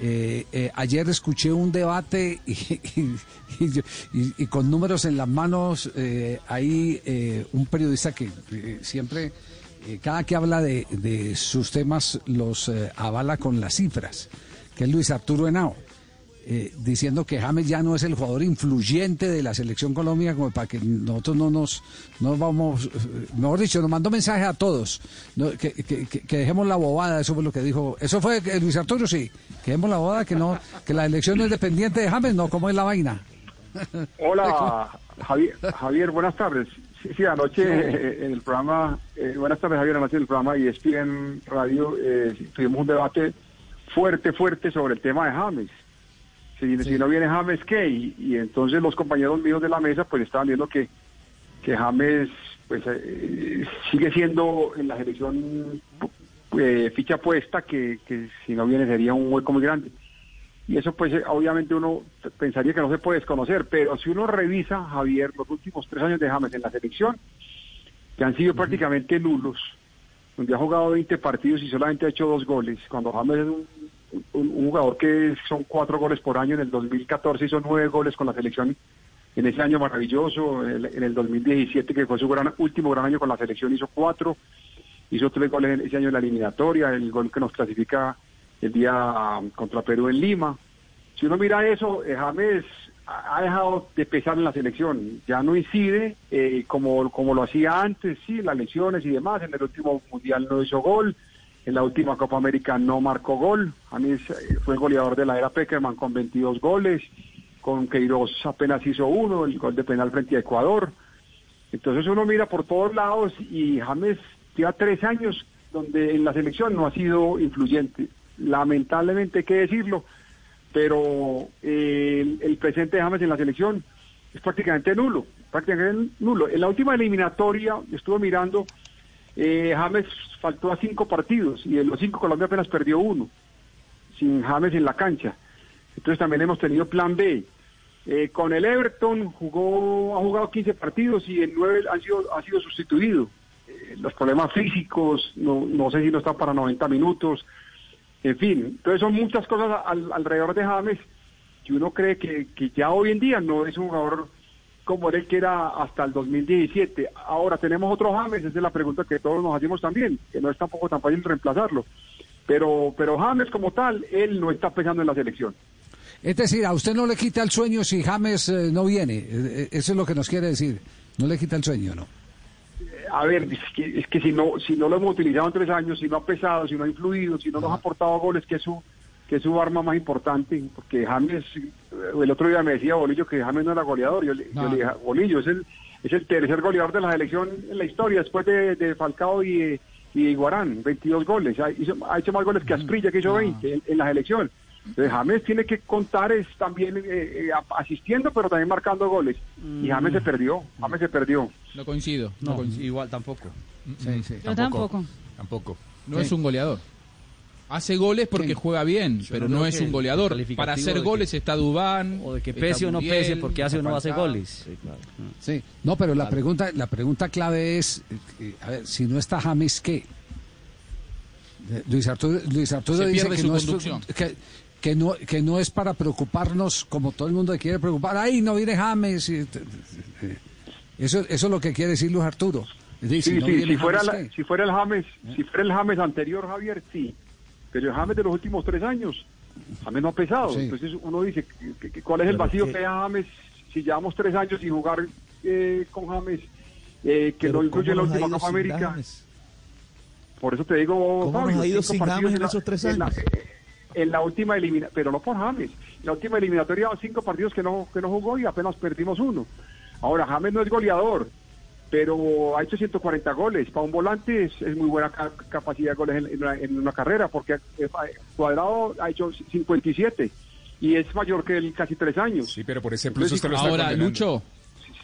Eh, ayer escuché un debate y, con números en las manos, hay un periodista que siempre, cada que habla de, de sus temas, los avala con las cifras, que es Luis Arturo Henao. Eh, diciendo que James ya no es el jugador influyente de la selección Colombia, como para que nosotros no nos, no vamos, eh, mejor dicho, nos mandó mensaje a todos, que, que, dejemos la bobada, eso fue lo que dijo, eso fue Luis Arturo, sí, que dejemos la bobada, que no, que la elección no es dependiente de James, no, ¿cómo es la vaina? Hola, Javier, buenas tardes. Sí, anoche eh, en el programa, buenas tardes Javier, anoche en el programa y en Radio tuvimos un debate fuerte, fuerte sobre el tema de James si, no viene James, ¿qué? Y, entonces los compañeros míos de la mesa pues estaban viendo que, que James pues eh, sigue siendo en la selección eh, ficha puesta, que, que si no viene sería un hueco muy grande. Y eso pues eh, obviamente uno pensaría que no se puede desconocer, pero si uno revisa, Javier, los últimos tres años de James en la selección, que han sido prácticamente nulos, donde ha jugado 20 partidos y solamente ha hecho dos goles, cuando James es un un, jugador que son cuatro goles por año. En el 2014 hizo nueve goles con la selección en ese año maravilloso. En el, 2017, que fue su gran, último gran año con la selección, hizo cuatro. Hizo tres goles ese año en la eliminatoria, el gol que nos clasifica el día um, contra Perú en Lima. Si uno mira eso, eh, James ha dejado de pesar en la selección, ya no incide eh, como, como lo hacía antes, sí, las lesiones y demás, en el último mundial no hizo gol, en la última Copa América no marcó gol. A mí fue goleador de la era Peckerman con 22 goles. Con Queiroz apenas hizo uno, el gol de penal frente a Ecuador. Entonces uno mira por todos lados y James lleva tres años donde en la selección no ha sido influyente. Lamentablemente hay que decirlo, pero eh, el, presente de James en la selección es prácticamente nulo, prácticamente nulo. En la última eliminatoria estuve mirando eh, James faltó a cinco partidos y en los cinco Colombia apenas perdió uno, sin James en la cancha. Entonces también hemos tenido plan B. Eh, con el Everton jugó, ha jugado 15 partidos y en nueve han sido, ha sido sustituido. Eh, los problemas físicos, no, no sé si no está para 90 minutos. En fin, entonces son muchas cosas alrededor de James que uno cree que, que ya hoy en día no es un jugador como era el que era hasta el 2017. Ahora tenemos otro James, esa es la pregunta que todos nos hacemos también, que no es tampoco tan fácil reemplazarlo. Pero, pero James como tal, él no está pensando en la selección. Es decir, a usted no le quita el sueño si James eh, no viene. Eh, eh, eso es lo que nos quiere decir. No le quita el sueño, ¿no? A ver, es que, es que si no si no lo hemos utilizado en tres años, si no ha pesado, si no ha influido, si no nos ha aportado goles, que es su, que es su arma más importante, porque James, eh, el otro día me decía Bolillo que James no era goleador, yo, le dije, Bolillo, es el, es el tercer goleador de la selección en la historia, después de, Falcao y, y Iguarán, 22 goles, ha, hecho más goles que Asprilla, que hizo 20 en, la selección. Entonces James tiene que contar es también eh, eh, asistiendo, pero también marcando goles. Y James se perdió, James se perdió. No coincido, no, igual tampoco. Sí, sí, Yo tampoco. Tampoco. No es un goleador. Hace goles porque juega bien, pero no, es un goleador. Para hacer goles está Dubán. O de que pese o no pese porque hace o no hace goles. Sí, no, pero la pregunta la pregunta clave es, eh, a ver, si no está James, ¿qué? Luis Arturo, Luis Arturo dice que no, es, que, no, que no es para preocuparnos como todo el mundo quiere preocupar. ¡Ay, no viene James! Eh, eso, eso es lo que quiere decir Luis Arturo. sí, si, fuera si fuera el James, si fuera el James anterior, Javier, sí pero James de los últimos tres años, James no ha pesado. Entonces uno dice, ¿cuál es el vacío que hay a James si llevamos tres años sin jugar eh, con James, eh, que no incluye la última Copa América? Por eso te digo, ¿Cómo Fabio, ha ido sin James en esos tres años? En la, última eliminatoria, pero no por James. En la última eliminatoria, cinco partidos que no, que no jugó y apenas perdimos uno. Ahora, James no es goleador, pero ha hecho 140 goles. Para un volante es, muy buena capacidad de goles en, una, carrera, porque eh, Cuadrado ha hecho 57 y es mayor que él casi tres años. Sí, pero por ese plus usted lo Ahora, Lucho,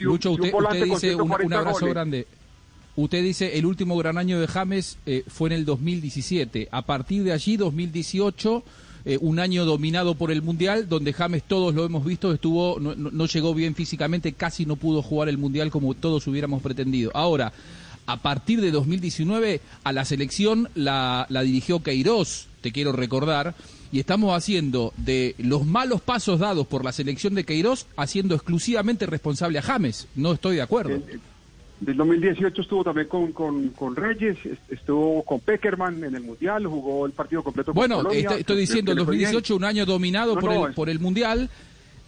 Lucho usted, dice un, abrazo grande. Usted dice el último gran año de James eh, fue en el 2017. A partir de allí, 2018 eh, un año dominado por el Mundial, donde James, todos lo hemos visto, estuvo no, llegó bien físicamente, casi no pudo jugar el Mundial como todos hubiéramos pretendido. Ahora, a partir de 2019, a la selección la, la dirigió Queiroz, te quiero recordar, y estamos haciendo de los malos pasos dados por la selección de Queiroz, haciendo exclusivamente responsable a James. No estoy de acuerdo. Del 2018 estuvo también con, con, Reyes, estuvo con Peckerman en el Mundial, jugó el partido completo con Bueno, estoy, diciendo, el 2018 un año dominado por, el, por el Mundial,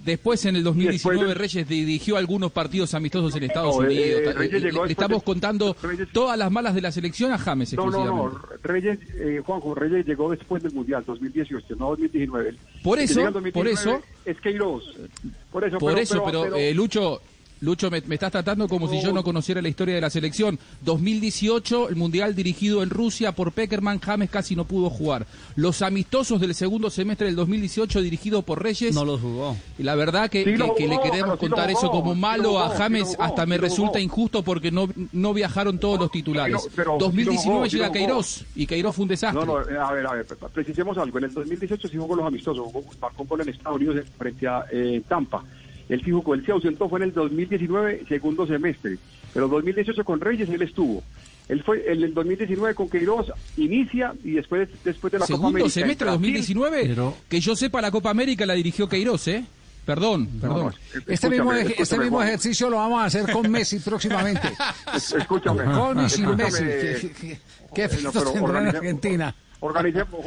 Después, en el 2019, Reyes dirigió algunos partidos amistosos en Estados Unidos. Eh, estamos contando todas las malas de la selección a James. No, no, no. Reyes, eh, Juanjo, Reyes llegó después del Mundial, 2018, no 2019. Por eso, por eso. Es Queiroz. Por eso, por pero, eso, pero, eh, Lucho, Lucho, me, estás tratando como si yo no conociera la historia de la selección. 2018, el Mundial dirigido en Rusia por Peckerman, James casi no pudo jugar. Los amistosos del segundo semestre del 2018, dirigido por Reyes. No los jugó. Y la verdad que, le queremos contar eso como malo a James hasta me resulta injusto porque no, no viajaron todos los titulares. 2019 llega Queiroz y Queiroz fue un desastre. No, no, a ver, a ver, precisemos algo. En el 2018 sí jugó los amistosos, marcó con el Estados Unidos frente a eh, Tampa. Él fijo, él se ausentó fue en el 2019, segundo semestre. Pero 2018 con Reyes él estuvo. Él fue en el 2019 con Queiroz, inicia y después, después de la Copa América. ¿Segundo semestre 2019? Que yo sepa, la Copa América la dirigió Queiroz, ¿eh? Perdón, perdón. este mismo, este mismo ejercicio lo vamos a hacer con Messi próximamente. Escúchame. Con y sin Messi. ¿Qué, efectos no, en Argentina? Organicemos,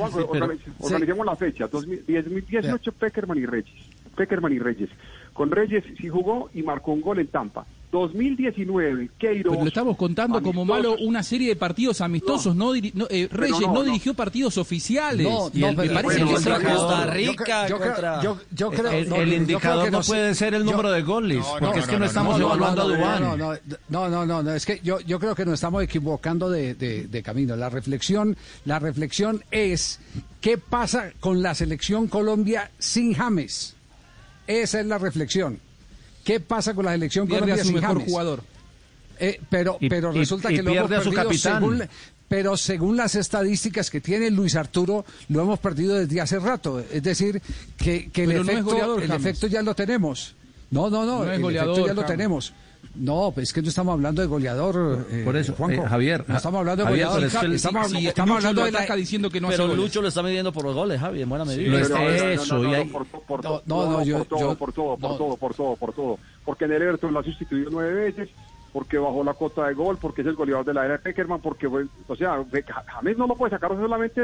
organicemos la fecha. 2018 Peckerman y Reyes. Peckerman y Reyes. Con Reyes sí jugó y marcó un gol en Tampa. 2019, Queiroz... Pero lo estamos contando como malo una serie de partidos amistosos. No, eh, Reyes no, dirigió partidos oficiales. No, y me parece que contra Costa Rica, yo, creo, el, indicador no puede ser el número de goles, porque es que no, estamos evaluando a Dubán. No, no, no, no, es que yo, yo creo que nos estamos equivocando de, de camino. La reflexión, la reflexión es qué pasa con la selección Colombia sin James. Esa es la reflexión. ¿Qué pasa con la selección Colombia su mejor jugador? Eh, pero pero resulta que lo hemos perdido su capitán. Según, pero según las estadísticas que tiene Luis Arturo, lo hemos perdido desde hace rato. Es decir, que, que el, efecto, el efecto ya lo tenemos. No, no, no, el efecto ya lo tenemos. No, pues es que no estamos hablando de goleador. Eh, Por eso, eh, Javier. No estamos hablando de goleador. estamos, estamos hablando de la diciendo que no Pero Lucho lo está midiendo por los goles, Javier, en buena medida. Sí, eso. Por todo, por todo, por todo, por todo, por todo. Porque en el Everton lo ha sustituido nueve veces, porque bajó la cota de gol, porque es el goleador de la era Peckerman, porque, o sea, James no lo puede sacar solamente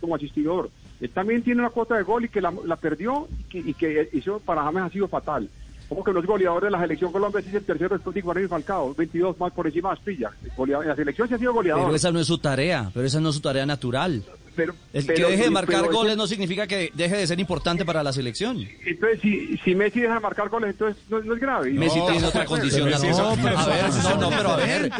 como asistidor. Él también tiene una cuota de gol y que la, perdió y que, y eso para James ha sido fatal. Como que los goleadores de la selección Colombia es el tercero después de Iguarán y Falcao, 22 más por encima de. La selección se ha sido goleador. Pero esa no es su tarea, pero esa no es su tarea natural. Pero, el que deje de marcar goles no significa que deje de ser importante para la selección. Entonces, si, si Messi deja de marcar goles, entonces no, es grave. Messi tiene otra condición. No, pero, a ver, no, no, pero a ver,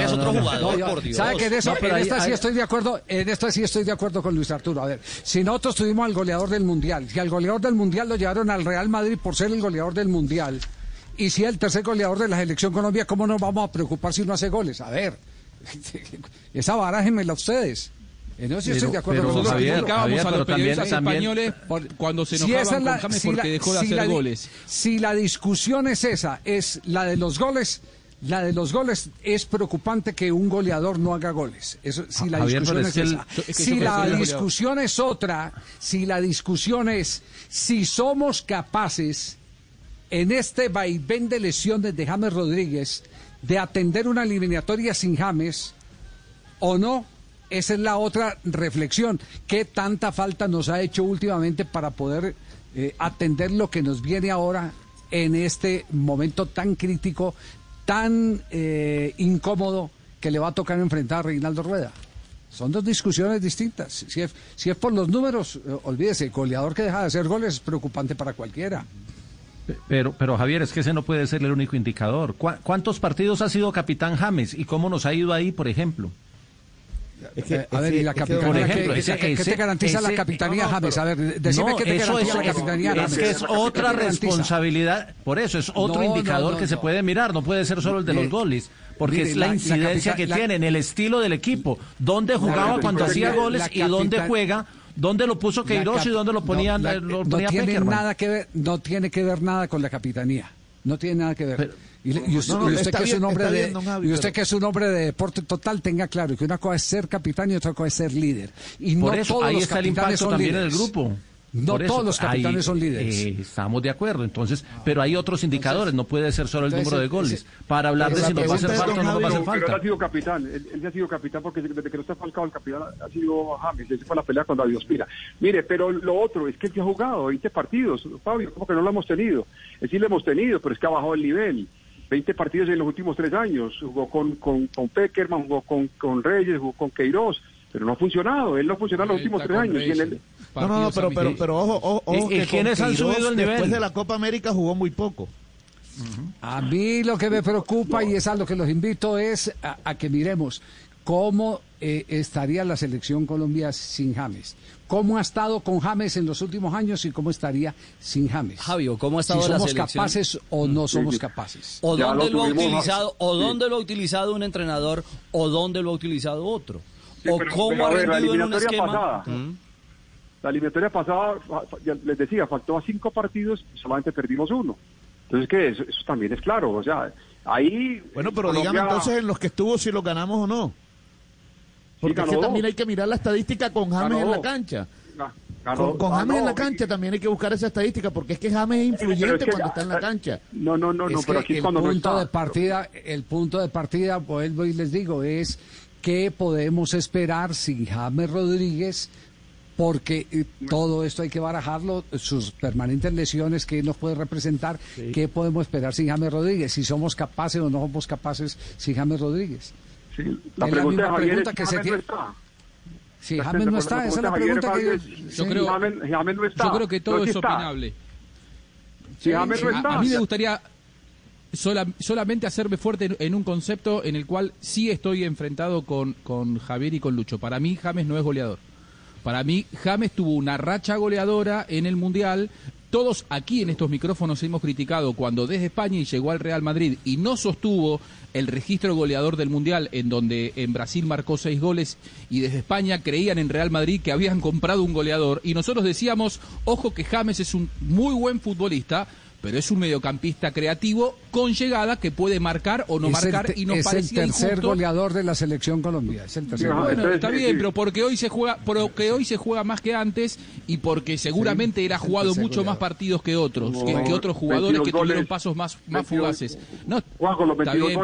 es otro jugador, por Dios. ¿Sabe que en, eso, en esta sí estoy de acuerdo, en esta sí estoy de acuerdo con Luis Arturo. A ver, si nosotros tuvimos al goleador del Mundial, si al goleador del Mundial lo llevaron al Real Madrid por ser el goleador del Mundial, y si el tercer goleador de la selección Colombia, ¿cómo nos vamos a preocupar si no hace goles? A ver, esa barájenmela ustedes. En eso sí estoy de acuerdo con Javier, a los periodistas españoles cuando se enojaban con James porque dejó de hacer goles. Si la discusión es esa, es la de los goles, la de los goles es preocupante que un goleador no haga goles. Eso, si la discusión es, esa. si la discusión es otra, si la discusión es si somos capaces en este vaivén de lesiones de James Rodríguez de atender una eliminatoria sin James o no, esa es la otra reflexión. ¿Qué tanta falta nos ha hecho últimamente para poder eh, atender lo que nos viene ahora en este momento tan crítico, tan eh, incómodo que le va a tocar enfrentar a Reinaldo Rueda? Son dos discusiones distintas. Si es, por los números, eh, olvídese, el goleador que deja de hacer goles es preocupante para cualquiera. Pero, pero Javier, es que ese no puede ser el único indicador. ¿Cuántos partidos ha sido capitán James y cómo nos ha ido ahí, por ejemplo? A ver, y la capitanía, ¿qué, te garantiza la capitanía James? A ver, decime qué te garantiza la capitanía James. Es que es otra responsabilidad, por eso es otro indicador que se puede mirar, no puede ser solo el de los goles, porque es la, incidencia que tiene en el estilo del equipo, dónde jugaba cuando hacía goles y dónde juega ¿Dónde lo puso Queiroz y dónde lo ponían? No, no tiene nada que ver, no tiene que ver nada con la capitanía. No tiene nada que ver. Y, usted, que es un hombre de, y usted que es un hombre de deporte total, tenga claro que una cosa es ser capitán y otra cosa es ser líder. Y Por no eso, todos ahí los está el impacto también en el grupo. No todos los capitanes son líderes. Eh, estamos de acuerdo, entonces, pero hay otros indicadores, no puede ser solo el número de goles. para hablar de si nos va a hacer falta o no va a hacer falta. Pero él ha sido capitán, él, ha sido capitán porque desde que no está falcado el capitán ha sido James, esa fue la pelea con David Ospina. Mire, pero lo otro es que él ya ha jugado 20 partidos, Fabio, como que no lo hemos tenido. Es sí lo hemos tenido, pero es que ha bajado el nivel. 20 partidos en los últimos tres años, jugó con, con, con Peckerman, jugó con, con Reyes, jugó con Queiroz pero no ha funcionado, él no ha funcionado en los últimos tres años. No, no, pero, pero, pero ojo, ojo, que ¿quiénes han subido el nivel? Después de la Copa América jugó muy poco. A mí lo que me preocupa y es a lo que los invito es a, que miremos cómo eh, estaría la selección Colombia sin James. ¿Cómo ha estado con James en los últimos años y cómo estaría sin James? Javio, ¿cómo ha estado si somos la capaces o no somos capaces. O dónde lo, ha utilizado, o dónde lo ha utilizado un entrenador, o dónde lo ha utilizado otro o cómo ha la eliminatoria pasada. La eliminatoria pasada, les decía, faltó a cinco partidos y solamente perdimos uno. Entonces, ¿qué? Eso, eso también es claro. O sea, ahí. Bueno, pero digamos entonces en los que estuvo si lo ganamos o no. Porque también hay que mirar la estadística con James en la cancha. con, James en la cancha también hay que buscar esa estadística porque es que James es influyente cuando está en la cancha. No, no, no, no pero aquí el cuando punto de partida, el punto de partida, vuelvo y les digo, es ¿Qué podemos esperar sin James Rodríguez? Porque eh, todo esto hay que barajarlo, sus permanentes lesiones que nos puede representar. ¿Qué podemos esperar sin James Rodríguez? Si somos capaces o no somos capaces sin James Rodríguez. Sí, la, es pregunta, la misma pregunta que se tiene. Si James no está, esa es la pregunta que yo, creo, James, no está. yo creo que todo es opinable. James no está. A mí me gustaría solamente hacerme fuerte en, un concepto en el cual sí estoy enfrentado con, con Javier y con Lucho. Para mí, James no es goleador. Para mí, James tuvo una racha goleadora en el Mundial. Todos aquí en estos micrófonos hemos criticado cuando desde España llegó al Real Madrid y no sostuvo el registro goleador del Mundial, en donde en Brasil marcó seis goles y desde España creían en Real Madrid que habían comprado un goleador. Y nosotros decíamos, ojo que James es un muy buen futbolista, pero es un mediocampista creativo con llegada que puede marcar o no marcar y nos es el tercer goleador de la selección Colombia es el tercer bueno, está bien pero porque hoy se juega porque hoy se juega más que antes y porque seguramente era jugado mucho más partidos que otros que, otros jugadores que tuvieron pasos más más fugaces. No está bien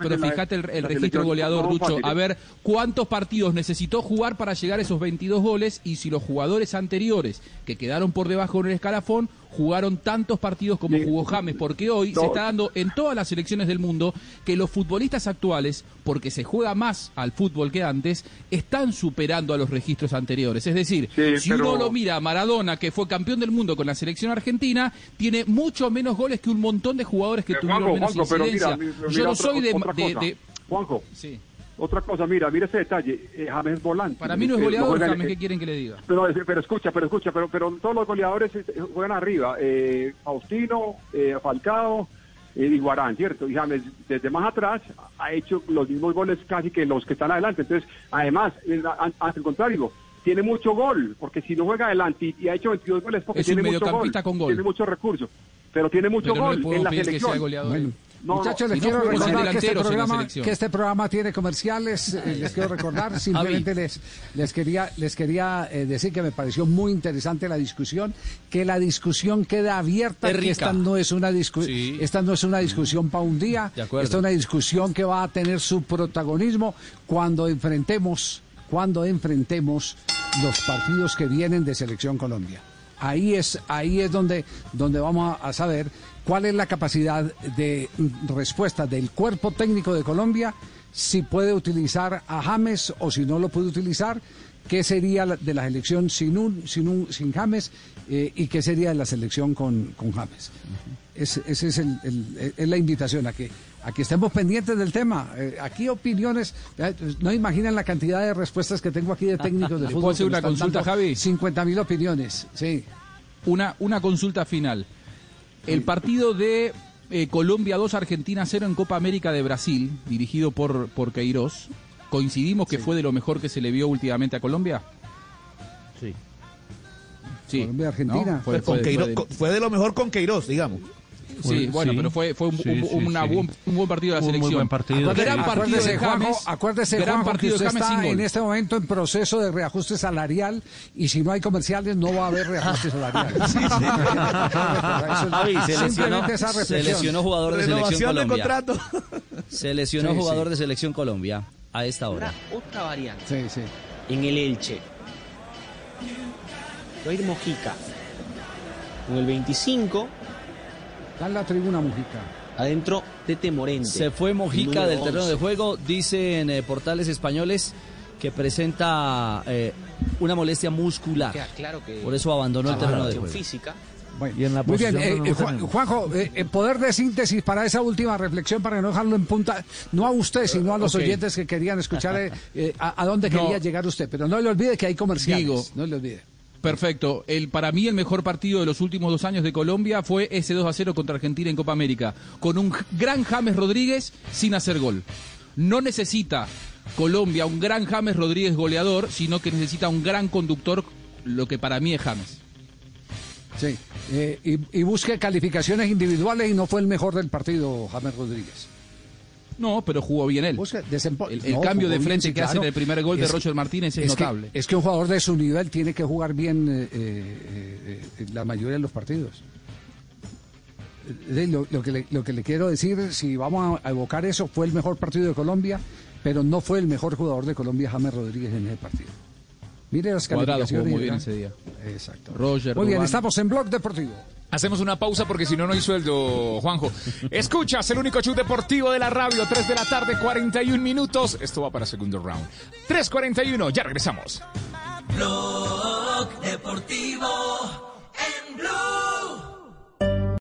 pero, fíjate el, registro goleador Ducho a ver cuántos partidos necesitó jugar para llegar a esos 22 goles y si los jugadores anteriores que quedaron por debajo en el escalafón jugaron tantos partidos como jugó James, porque hoy se está dando en todas las selecciones del mundo que los futbolistas actuales, porque se juega más al fútbol que antes, están superando a los registros anteriores. Es decir, si uno lo mira a Maradona, que fue campeón del mundo con la selección argentina, tiene mucho menos goles que un montón de jugadores que tuvieron menos incidencia. Yo no soy de, de, Juanjo. Sí. Otra cosa, mira, mira ese detalle, eh, James Volante. Para mí no es goleador, James, ¿qué quieren que le diga? Pero, pero escucha, pero escucha, pero, pero todos los goleadores eh, juegan arriba, eh, Faustino, eh, Falcao eh, y Guarán, ¿cierto? Y James desde más atrás ha hecho los mismos goles casi que los que están adelante. Entonces, además, al contrario, tiene mucho gol, porque si no juega adelante y, ha hecho 22 goles porque tiene mucho gol, con gol, tiene muchos recursos, pero tiene mucho gol en la selección. Muchachos, les quiero recordar que este, programa, que este, programa, tiene comerciales. Eh, les quiero recordar, simplemente les, les quería, les quería eh, decir que me pareció muy interesante la discusión, que la discusión queda abierta, que esta no es una discusión, esta no es una discusión para un día, esta es una discusión que va a tener su protagonismo cuando enfrentemos, cuando enfrentemos los partidos que vienen de Selección Colombia. Ahí es, ahí es donde, donde vamos a saber cuál es la capacidad de respuesta del cuerpo técnico de Colombia, si puede utilizar a James o si no lo puede utilizar, qué sería de la selección sin un, sin un, sin James eh, y qué sería de la selección con, con James. Esa es, el, la invitación a que, a que estemos pendientes del tema. Eh, aquí opiniones, eh, no imaginan la cantidad de respuestas que tengo aquí de técnicos de fútbol. ¿Puedo hacer una consulta, Javi? 50 mil opiniones, sí. Una, una consulta final. El partido de eh, Colombia 2, Argentina 0 en Copa América de Brasil, dirigido por, por Queiroz, ¿coincidimos que fue de lo mejor que se le vio últimamente a Colombia? Sí. Sí. Colombia-Argentina. Fue, de... lo mejor con Queiroz, digamos. Sí, bueno, pero fue, fue un, un, buen partido de la selección. Muy buen partido. Gran partido de James. Acuérdese, gran partido que usted está en este momento en proceso de reajuste salarial y si no hay comerciales no va a haber reajuste salarial. se lesionó, jugador de selección Colombia. Se lesionó jugador de selección Colombia a esta hora. otra variante. Sí, sí. En el Elche. Va a ir Mojica. Con el 25. Está en la tribuna Mojica. Adentro de Temorente. Se fue Mojica del terreno de juego. Dicen eh, portales españoles que presenta eh, una molestia muscular. claro que Por eso abandonó el terreno de juego. Física muy bien, eh, eh, Juanjo, eh, poder de síntesis para esa última reflexión, para no dejarlo en punta, no a usted, sino a los oyentes que querían escuchar a, dónde quería llegar usted, pero no le olvide que hay comerciales, no le olvide. Perfecto. El, para mí el mejor partido de los últimos dos años de Colombia fue ese 2 a 0 contra Argentina en Copa América, con un gran James Rodríguez sin hacer gol. No necesita Colombia un gran James Rodríguez goleador, sino que necesita un gran conductor, lo que para mí es James. Sí, eh, y, busque calificaciones individuales y no fue el mejor del partido, James Rodríguez. No, pero jugó bien él. el, cambio de frente que hace en el primer gol de Roger Martínez es, notable. es que un jugador de su nivel tiene que jugar bien eh, eh, la mayoría de los partidos. Lo, que le, lo que le quiero decir, si vamos a evocar eso, fue el mejor partido de Colombia, pero no fue el mejor jugador de Colombia, James Rodríguez, en ese partido. Mire las Cuadrado jugó muy bien ese día. Exacto. Roger. Muy bien, estamos en Blog Deportivo. Hacemos una pausa porque si no, no hay sueldo, Juanjo. Escuchas el único show deportivo de la radio, 3 de la tarde, 41 minutos. Esto va para segundo round. 3.41, ya regresamos. Blog Deportivo